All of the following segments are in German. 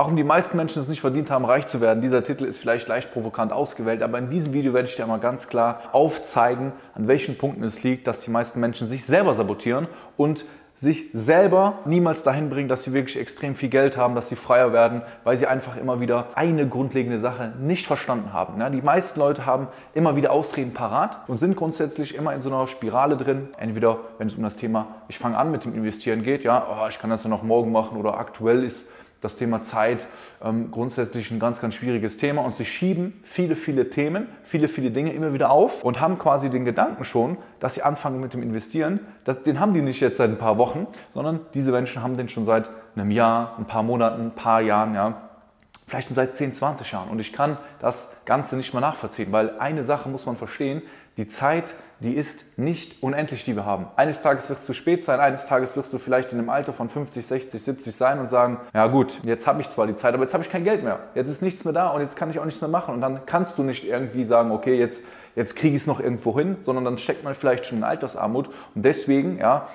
Warum die meisten Menschen es nicht verdient haben, reich zu werden, dieser Titel ist vielleicht leicht provokant ausgewählt, aber in diesem Video werde ich dir einmal ganz klar aufzeigen, an welchen Punkten es liegt, dass die meisten Menschen sich selber sabotieren und sich selber niemals dahin bringen, dass sie wirklich extrem viel Geld haben, dass sie freier werden, weil sie einfach immer wieder eine grundlegende Sache nicht verstanden haben. Ja, die meisten Leute haben immer wieder Ausreden parat und sind grundsätzlich immer in so einer Spirale drin. Entweder, wenn es um das Thema, ich fange an mit dem Investieren geht, ja, oh, ich kann das ja noch morgen machen oder aktuell ist das Thema Zeit ähm, grundsätzlich ein ganz, ganz schwieriges Thema und sie schieben viele, viele Themen, viele, viele Dinge immer wieder auf und haben quasi den Gedanken schon, dass sie anfangen mit dem Investieren. Das, den haben die nicht jetzt seit ein paar Wochen, sondern diese Menschen haben den schon seit einem Jahr, ein paar Monaten, ein paar Jahren, ja, vielleicht schon seit 10, 20 Jahren. Und ich kann das Ganze nicht mehr nachvollziehen, weil eine Sache muss man verstehen, die Zeit, die ist nicht unendlich, die wir haben. Eines Tages wird es zu spät sein, eines Tages wirst du vielleicht in einem Alter von 50, 60, 70 sein und sagen, ja gut, jetzt habe ich zwar die Zeit, aber jetzt habe ich kein Geld mehr. Jetzt ist nichts mehr da und jetzt kann ich auch nichts mehr machen. Und dann kannst du nicht irgendwie sagen, okay, jetzt, jetzt kriege ich es noch irgendwo hin, sondern dann steckt man vielleicht schon in Altersarmut. Und deswegen, ja,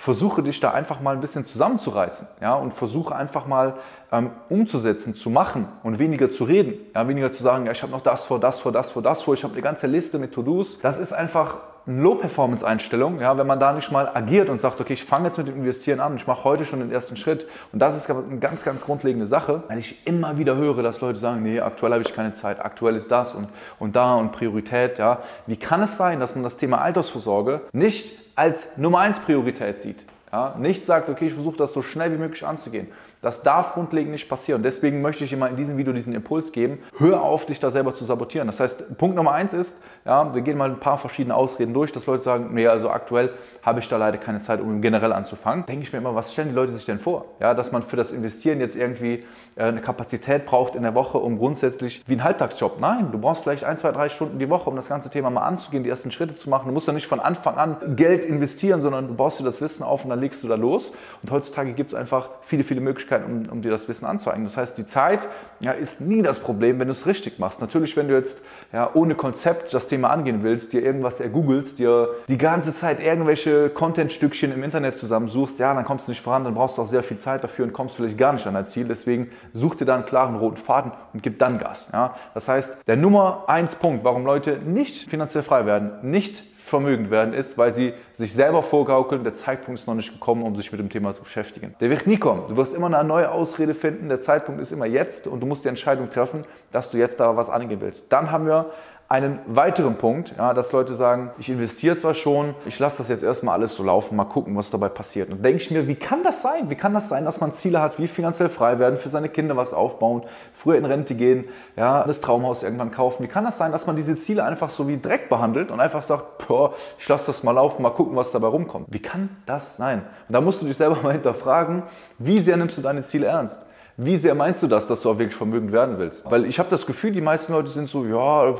versuche dich da einfach mal ein bisschen zusammenzureißen ja, und versuche einfach mal ähm, umzusetzen, zu machen und weniger zu reden. Ja, weniger zu sagen, ja, ich habe noch das vor, das vor, das vor, das vor, ich habe eine ganze Liste mit To-Dos. Das ist einfach Low-Performance-Einstellung, ja, wenn man da nicht mal agiert und sagt, okay, ich fange jetzt mit dem Investieren an, ich mache heute schon den ersten Schritt. Und das ist eine ganz, ganz grundlegende Sache, weil ich immer wieder höre, dass Leute sagen, nee, aktuell habe ich keine Zeit, aktuell ist das und, und da und Priorität. Ja. Wie kann es sein, dass man das Thema Altersvorsorge nicht als Nummer 1 Priorität sieht? Ja. Nicht sagt, okay, ich versuche das so schnell wie möglich anzugehen. Das darf grundlegend nicht passieren. Deswegen möchte ich immer in diesem Video diesen Impuls geben, hör auf, dich da selber zu sabotieren. Das heißt, Punkt Nummer eins ist, ja, wir gehen mal ein paar verschiedene Ausreden durch, dass Leute sagen, nee, also aktuell habe ich da leider keine Zeit, um generell anzufangen. Denke ich mir immer, was stellen die Leute sich denn vor? Ja, dass man für das Investieren jetzt irgendwie äh, eine Kapazität braucht in der Woche, um grundsätzlich wie ein Halbtagsjob. Nein, du brauchst vielleicht ein, zwei, drei Stunden die Woche, um das ganze Thema mal anzugehen, die ersten Schritte zu machen. Du musst ja nicht von Anfang an Geld investieren, sondern du baust dir das Wissen auf und dann legst du da los. Und heutzutage gibt es einfach viele, viele Möglichkeiten, um, um dir das Wissen anzueignen. Das heißt, die Zeit ja, ist nie das Problem, wenn du es richtig machst. Natürlich, wenn du jetzt ja, ohne Konzept das Thema angehen willst, dir irgendwas ergoogelst, dir die ganze Zeit irgendwelche Content-Stückchen im Internet zusammensuchst, ja, dann kommst du nicht voran, dann brauchst du auch sehr viel Zeit dafür und kommst vielleicht gar nicht an dein Ziel. Deswegen such dir da einen klaren roten Faden und gib dann Gas. Ja. Das heißt, der Nummer eins Punkt, warum Leute nicht finanziell frei werden, nicht vermögend werden, ist, weil sie sich selber vorgaukeln, der Zeitpunkt ist noch nicht gekommen, um sich mit dem Thema zu beschäftigen. Der wird nie kommen. Du wirst immer eine neue Ausrede finden, der Zeitpunkt ist immer jetzt und du musst die Entscheidung treffen, dass du jetzt da was angehen willst. Dann haben wir einen weiteren Punkt, ja, dass Leute sagen, ich investiere zwar schon, ich lasse das jetzt erstmal alles so laufen, mal gucken, was dabei passiert. Und denke ich mir, wie kann das sein? Wie kann das sein, dass man Ziele hat, wie finanziell frei werden, für seine Kinder was aufbauen, früher in Rente gehen, ja, das Traumhaus irgendwann kaufen? Wie kann das sein, dass man diese Ziele einfach so wie Dreck behandelt und einfach sagt, boah, ich lasse das mal laufen, mal gucken, was dabei rumkommt? Wie kann das sein? Und da musst du dich selber mal hinterfragen, wie sehr nimmst du deine Ziele ernst? Wie sehr meinst du das, dass du auch wirklich vermögend werden willst? Weil ich habe das Gefühl, die meisten Leute sind so, ja,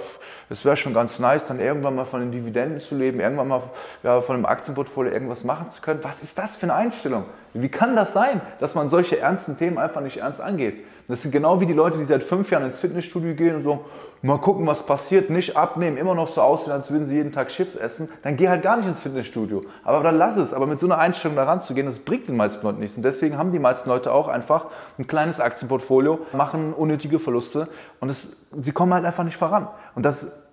es wäre schon ganz nice, dann irgendwann mal von den Dividenden zu leben, irgendwann mal ja, von einem Aktienportfolio irgendwas machen zu können. Was ist das für eine Einstellung? Wie kann das sein, dass man solche ernsten Themen einfach nicht ernst angeht? Das sind genau wie die Leute, die seit fünf Jahren ins Fitnessstudio gehen und so, mal gucken, was passiert, nicht abnehmen, immer noch so aussehen, als würden sie jeden Tag Chips essen, dann geh halt gar nicht ins Fitnessstudio. Aber dann lass es. Aber mit so einer Einstellung da ranzugehen, das bringt den meisten Leuten nichts. Und deswegen haben die meisten Leute auch einfach ein kleines Aktienportfolio, machen unnötige Verluste und es, sie kommen halt einfach nicht voran. Und das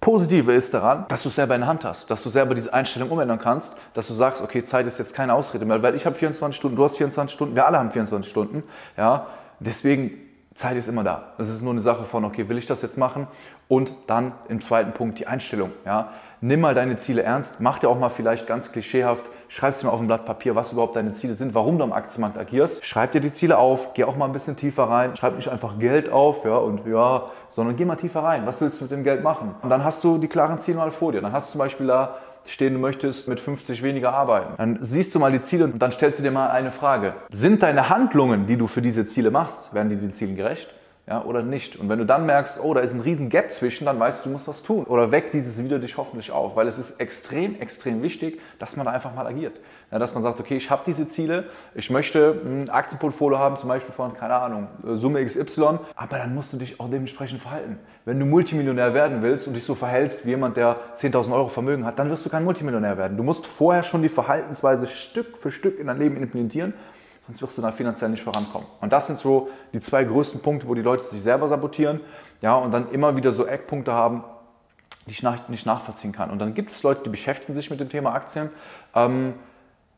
Positive ist daran, dass du es selber in der Hand hast, dass du selber diese Einstellung umändern kannst, dass du sagst, okay, Zeit ist jetzt keine Ausrede mehr, weil ich habe 24 Stunden, du hast 24 Stunden, wir alle haben 24 Stunden, ja, deswegen Zeit ist immer da. Es ist nur eine Sache von, okay, will ich das jetzt machen? Und dann im zweiten Punkt die Einstellung. Ja? Nimm mal deine Ziele ernst, mach dir auch mal vielleicht ganz klischeehaft, schreib dir mal auf ein Blatt Papier, was überhaupt deine Ziele sind, warum du am Aktienmarkt agierst. Schreib dir die Ziele auf, geh auch mal ein bisschen tiefer rein, schreib nicht einfach Geld auf, ja, und ja, sondern geh mal tiefer rein. Was willst du mit dem Geld machen? Und dann hast du die klaren Ziele mal vor dir. Dann hast du zum Beispiel da stehen, du möchtest mit 50 weniger arbeiten. Dann siehst du mal die Ziele und dann stellst du dir mal eine Frage. Sind deine Handlungen, die du für diese Ziele machst, werden die den Zielen gerecht? Ja, oder nicht. Und wenn du dann merkst, oh, da ist ein riesen Gap zwischen, dann weißt du, du musst was tun. Oder weck dieses Video dich hoffentlich auf, weil es ist extrem, extrem wichtig, dass man da einfach mal agiert. Ja, dass man sagt, okay, ich habe diese Ziele, ich möchte ein Aktienportfolio haben, zum Beispiel von, keine Ahnung, äh, Summe XY, aber dann musst du dich auch dementsprechend verhalten. Wenn du Multimillionär werden willst und dich so verhältst wie jemand, der 10.000 Euro Vermögen hat, dann wirst du kein Multimillionär werden. Du musst vorher schon die Verhaltensweise Stück für Stück in dein Leben implementieren sonst wirst du da finanziell nicht vorankommen. Und das sind so die zwei größten Punkte, wo die Leute sich selber sabotieren ja, und dann immer wieder so Eckpunkte haben, die ich nach, nicht nachvollziehen kann. Und dann gibt es Leute, die beschäftigen sich mit dem Thema Aktien, ähm,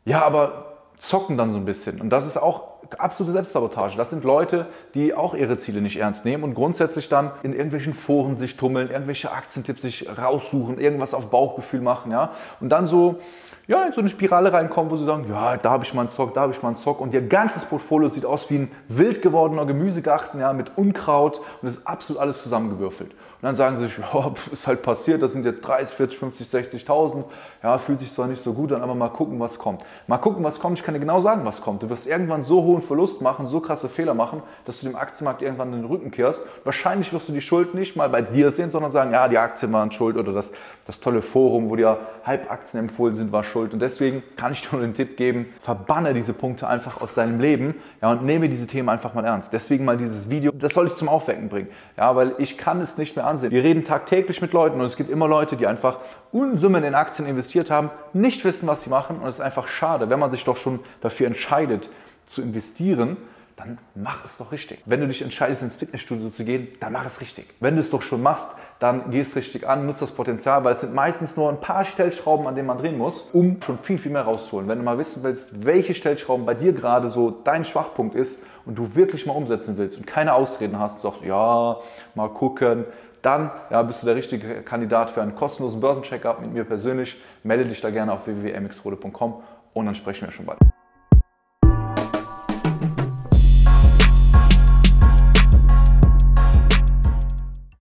ja, aber zocken dann so ein bisschen. Und das ist auch absolute Selbstsabotage. Das sind Leute, die auch ihre Ziele nicht ernst nehmen und grundsätzlich dann in irgendwelchen Foren sich tummeln, irgendwelche Aktientipps sich raussuchen, irgendwas auf Bauchgefühl machen, ja. Und dann so ja, in so eine Spirale reinkommen, wo sie sagen, ja, da habe ich mal einen Zock, da habe ich mal einen Zock und ihr ganzes Portfolio sieht aus wie ein wild gewordener Gemüsegarten, ja, mit Unkraut und es ist absolut alles zusammengewürfelt. Und dann sagen sie sich, ja, ist halt passiert, das sind jetzt 30, 40, 50, 60.000. Ja, fühlt sich zwar nicht so gut an, aber mal gucken, was kommt. Mal gucken, was kommt. Ich kann dir genau sagen, was kommt. Du wirst irgendwann so hohen Verlust machen, so krasse Fehler machen, dass du dem Aktienmarkt irgendwann den Rücken kehrst. Wahrscheinlich wirst du die Schuld nicht mal bei dir sehen, sondern sagen, ja, die Aktien waren schuld oder das, das tolle Forum, wo dir Halbaktien empfohlen sind, war schuld. Und deswegen kann ich dir nur den Tipp geben, verbanne diese Punkte einfach aus deinem Leben ja, und nehme diese Themen einfach mal ernst. Deswegen mal dieses Video, das soll ich zum Aufwecken bringen. Ja, weil ich kann es nicht mehr ansehen. Wir reden tagtäglich mit Leuten und es gibt immer Leute, die einfach Unsummen in Aktien investiert haben, nicht wissen, was sie machen und es ist einfach schade, wenn man sich doch schon dafür entscheidet zu investieren, dann mach es doch richtig. Wenn du dich entscheidest, ins Fitnessstudio zu gehen, dann mach es richtig. Wenn du es doch schon machst, dann geh es richtig an, nutze das Potenzial, weil es sind meistens nur ein paar Stellschrauben, an denen man drehen muss, um schon viel, viel mehr rauszuholen. Wenn du mal wissen willst, welche Stellschrauben bei dir gerade so dein Schwachpunkt ist und du wirklich mal umsetzen willst und keine Ausreden hast und sagst, ja, mal gucken, dann ja, bist du der richtige Kandidat für einen kostenlosen Börsencheckup mit mir persönlich. Melde dich da gerne auf www.mxrode.com und dann sprechen wir schon bald.